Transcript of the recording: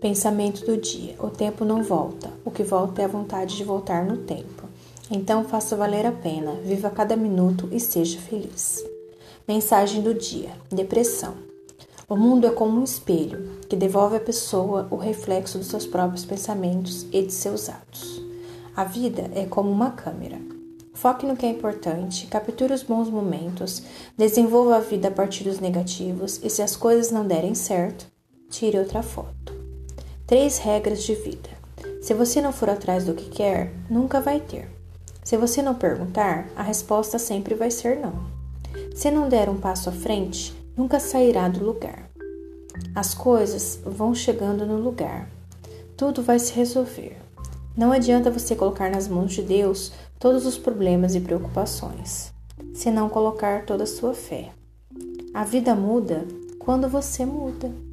Pensamento do dia: o tempo não volta, o que volta é a vontade de voltar no tempo. Então faça valer a pena, viva cada minuto e seja feliz. Mensagem do dia: depressão. O mundo é como um espelho que devolve à pessoa o reflexo dos seus próprios pensamentos e de seus atos. A vida é como uma câmera. Foque no que é importante, capture os bons momentos, desenvolva a vida a partir dos negativos e, se as coisas não derem certo, tire outra foto. Três regras de vida. Se você não for atrás do que quer, nunca vai ter. Se você não perguntar, a resposta sempre vai ser não. Se não der um passo à frente, nunca sairá do lugar. As coisas vão chegando no lugar. Tudo vai se resolver. Não adianta você colocar nas mãos de Deus todos os problemas e preocupações, se não colocar toda a sua fé. A vida muda quando você muda.